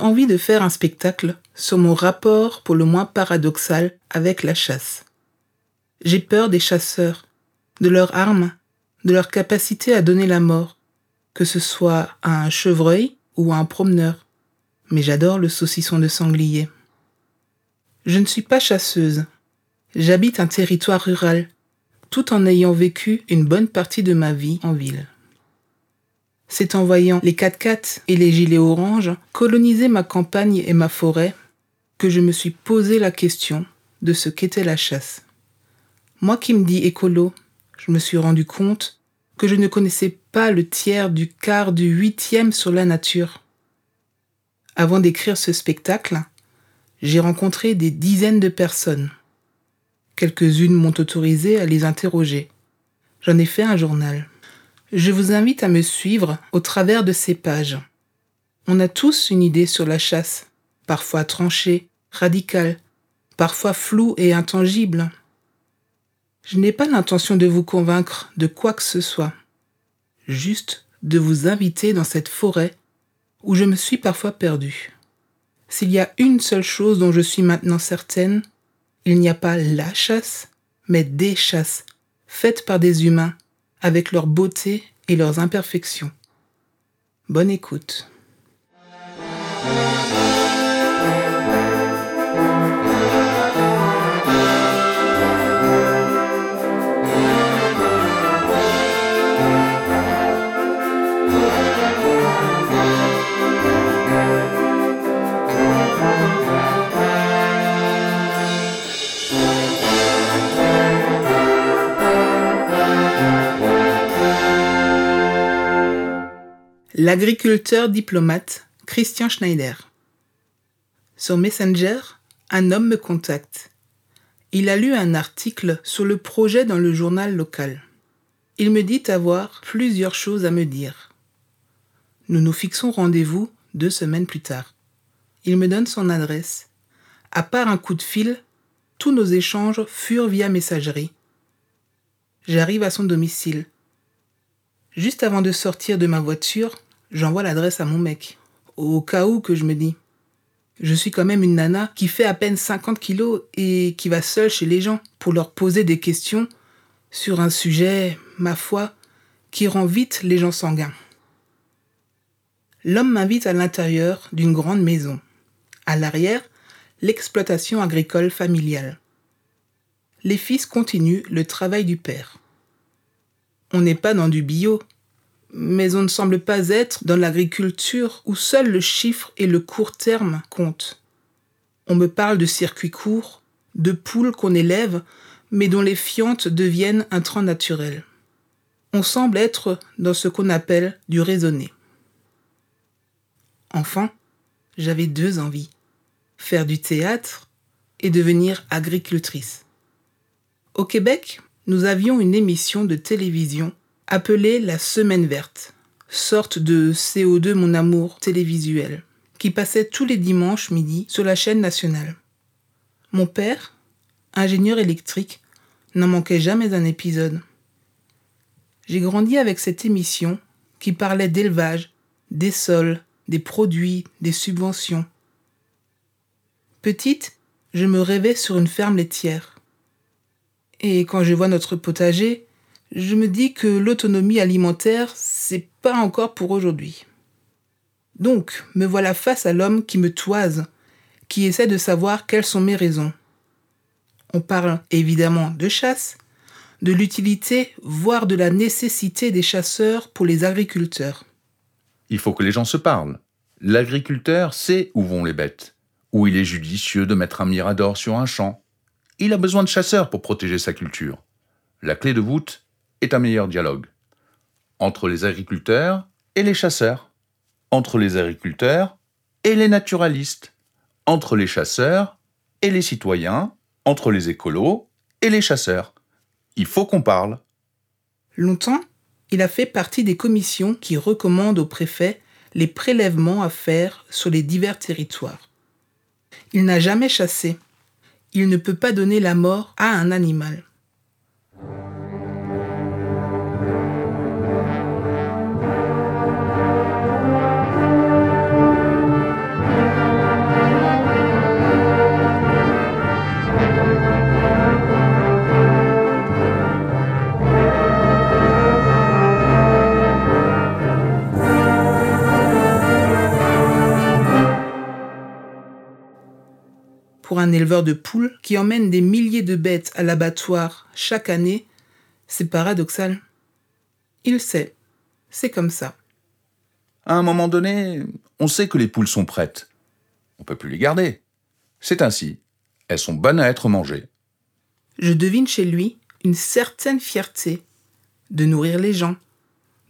envie de faire un spectacle sur mon rapport pour le moins paradoxal avec la chasse. J'ai peur des chasseurs, de leurs armes, de leur capacité à donner la mort, que ce soit à un chevreuil ou à un promeneur. Mais j'adore le saucisson de sanglier. Je ne suis pas chasseuse. J'habite un territoire rural, tout en ayant vécu une bonne partie de ma vie en ville. C'est en voyant les 4x4 et les gilets oranges coloniser ma campagne et ma forêt que je me suis posé la question de ce qu'était la chasse. Moi qui me dis écolo, je me suis rendu compte que je ne connaissais pas le tiers du quart du huitième sur la nature. Avant d'écrire ce spectacle, j'ai rencontré des dizaines de personnes. Quelques-unes m'ont autorisé à les interroger. J'en ai fait un journal. Je vous invite à me suivre au travers de ces pages. On a tous une idée sur la chasse, parfois tranchée, radicale, parfois floue et intangible. Je n'ai pas l'intention de vous convaincre de quoi que ce soit, juste de vous inviter dans cette forêt où je me suis parfois perdue. S'il y a une seule chose dont je suis maintenant certaine, il n'y a pas la chasse, mais des chasses, faites par des humains, avec leur beauté et leurs imperfections. Bonne écoute. L'agriculteur diplomate Christian Schneider. Sur Messenger, un homme me contacte. Il a lu un article sur le projet dans le journal local. Il me dit avoir plusieurs choses à me dire. Nous nous fixons rendez-vous deux semaines plus tard. Il me donne son adresse. À part un coup de fil, tous nos échanges furent via messagerie. J'arrive à son domicile. Juste avant de sortir de ma voiture, j'envoie l'adresse à mon mec. Au cas où que je me dis. Je suis quand même une nana qui fait à peine 50 kilos et qui va seule chez les gens pour leur poser des questions sur un sujet, ma foi, qui rend vite les gens sanguins. L'homme m'invite à l'intérieur d'une grande maison. À l'arrière, l'exploitation agricole familiale. Les fils continuent le travail du père. On n'est pas dans du bio, mais on ne semble pas être dans l'agriculture où seul le chiffre et le court terme comptent. On me parle de circuits courts, de poules qu'on élève, mais dont les fientes deviennent un train naturel. On semble être dans ce qu'on appelle du raisonné. Enfin, j'avais deux envies faire du théâtre et devenir agricultrice. Au Québec, nous avions une émission de télévision appelée la Semaine verte, sorte de CO2 mon amour télévisuel, qui passait tous les dimanches midi sur la chaîne nationale. Mon père, ingénieur électrique, n'en manquait jamais un épisode. J'ai grandi avec cette émission qui parlait d'élevage, des sols, des produits, des subventions. Petite, je me rêvais sur une ferme laitière. Et quand je vois notre potager, je me dis que l'autonomie alimentaire, c'est pas encore pour aujourd'hui. Donc, me voilà face à l'homme qui me toise, qui essaie de savoir quelles sont mes raisons. On parle évidemment de chasse, de l'utilité, voire de la nécessité des chasseurs pour les agriculteurs. Il faut que les gens se parlent. L'agriculteur sait où vont les bêtes, où il est judicieux de mettre un mirador sur un champ. Il a besoin de chasseurs pour protéger sa culture. La clé de voûte est un meilleur dialogue entre les agriculteurs et les chasseurs, entre les agriculteurs et les naturalistes, entre les chasseurs et les citoyens, entre les écolos et les chasseurs. Il faut qu'on parle. Longtemps, il a fait partie des commissions qui recommandent au préfet les prélèvements à faire sur les divers territoires. Il n'a jamais chassé. Il ne peut pas donner la mort à un animal. Un éleveur de poules qui emmène des milliers de bêtes à l'abattoir chaque année, c'est paradoxal. Il sait, c'est comme ça. À un moment donné, on sait que les poules sont prêtes. On peut plus les garder. C'est ainsi. Elles sont bonnes à être mangées. Je devine chez lui une certaine fierté de nourrir les gens,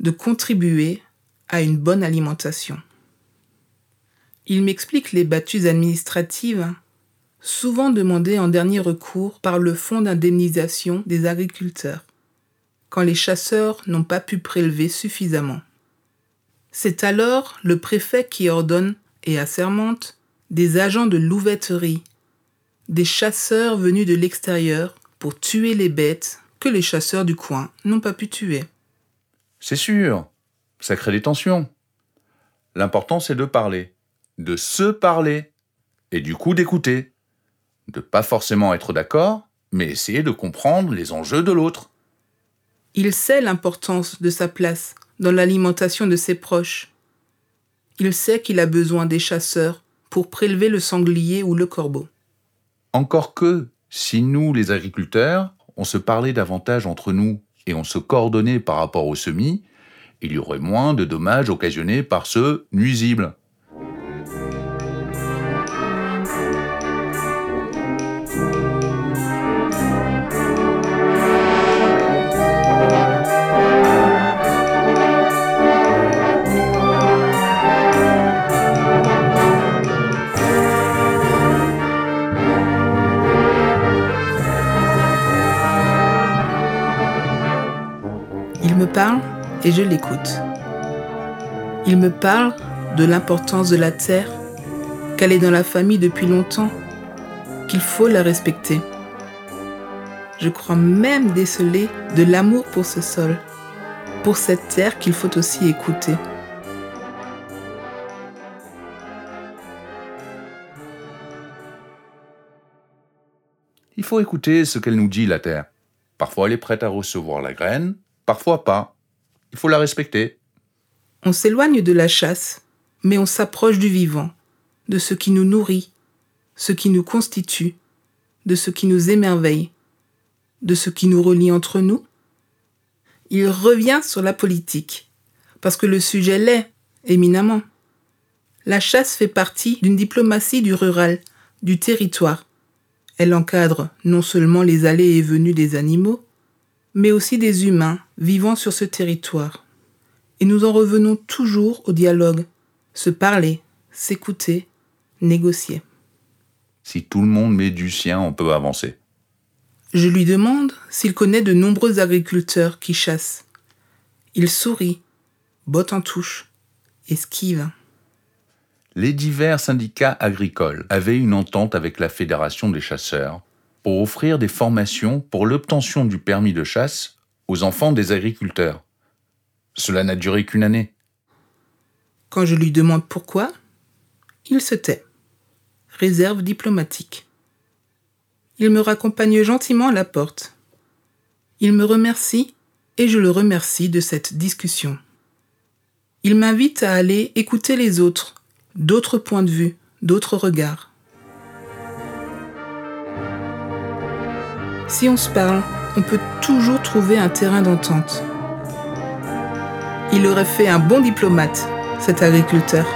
de contribuer à une bonne alimentation. Il m'explique les battues administratives, souvent demandées en dernier recours par le Fonds d'indemnisation des agriculteurs, quand les chasseurs n'ont pas pu prélever suffisamment. C'est alors le préfet qui ordonne et assermente des agents de louveterie, des chasseurs venus de l'extérieur pour tuer les bêtes que les chasseurs du coin n'ont pas pu tuer. C'est sûr, ça crée des tensions. L'important c'est de parler, de se parler, et du coup d'écouter. De pas forcément être d'accord, mais essayer de comprendre les enjeux de l'autre. Il sait l'importance de sa place dans l'alimentation de ses proches. Il sait qu'il a besoin des chasseurs pour prélever le sanglier ou le corbeau. Encore que, si nous, les agriculteurs, on se parlait davantage entre nous et on se coordonnait par rapport aux semis, il y aurait moins de dommages occasionnés par ce nuisible. Parle et je l'écoute. Il me parle de l'importance de la terre, qu'elle est dans la famille depuis longtemps, qu'il faut la respecter. Je crois même déceler de l'amour pour ce sol, pour cette terre qu'il faut aussi écouter. Il faut écouter ce qu'elle nous dit, la terre. Parfois elle est prête à recevoir la graine, parfois pas. Il faut la respecter. On s'éloigne de la chasse, mais on s'approche du vivant, de ce qui nous nourrit, ce qui nous constitue, de ce qui nous émerveille, de ce qui nous relie entre nous. Il revient sur la politique, parce que le sujet l'est, éminemment. La chasse fait partie d'une diplomatie du rural, du territoire. Elle encadre non seulement les allées et venues des animaux, mais aussi des humains vivant sur ce territoire. Et nous en revenons toujours au dialogue, se parler, s'écouter, négocier. Si tout le monde met du sien, on peut avancer. Je lui demande s'il connaît de nombreux agriculteurs qui chassent. Il sourit, botte en touche, esquive. Les divers syndicats agricoles avaient une entente avec la Fédération des chasseurs pour offrir des formations pour l'obtention du permis de chasse aux enfants des agriculteurs. Cela n'a duré qu'une année. Quand je lui demande pourquoi, il se tait. Réserve diplomatique. Il me raccompagne gentiment à la porte. Il me remercie et je le remercie de cette discussion. Il m'invite à aller écouter les autres, d'autres points de vue, d'autres regards. Si on se parle, on peut toujours trouver un terrain d'entente. Il aurait fait un bon diplomate, cet agriculteur.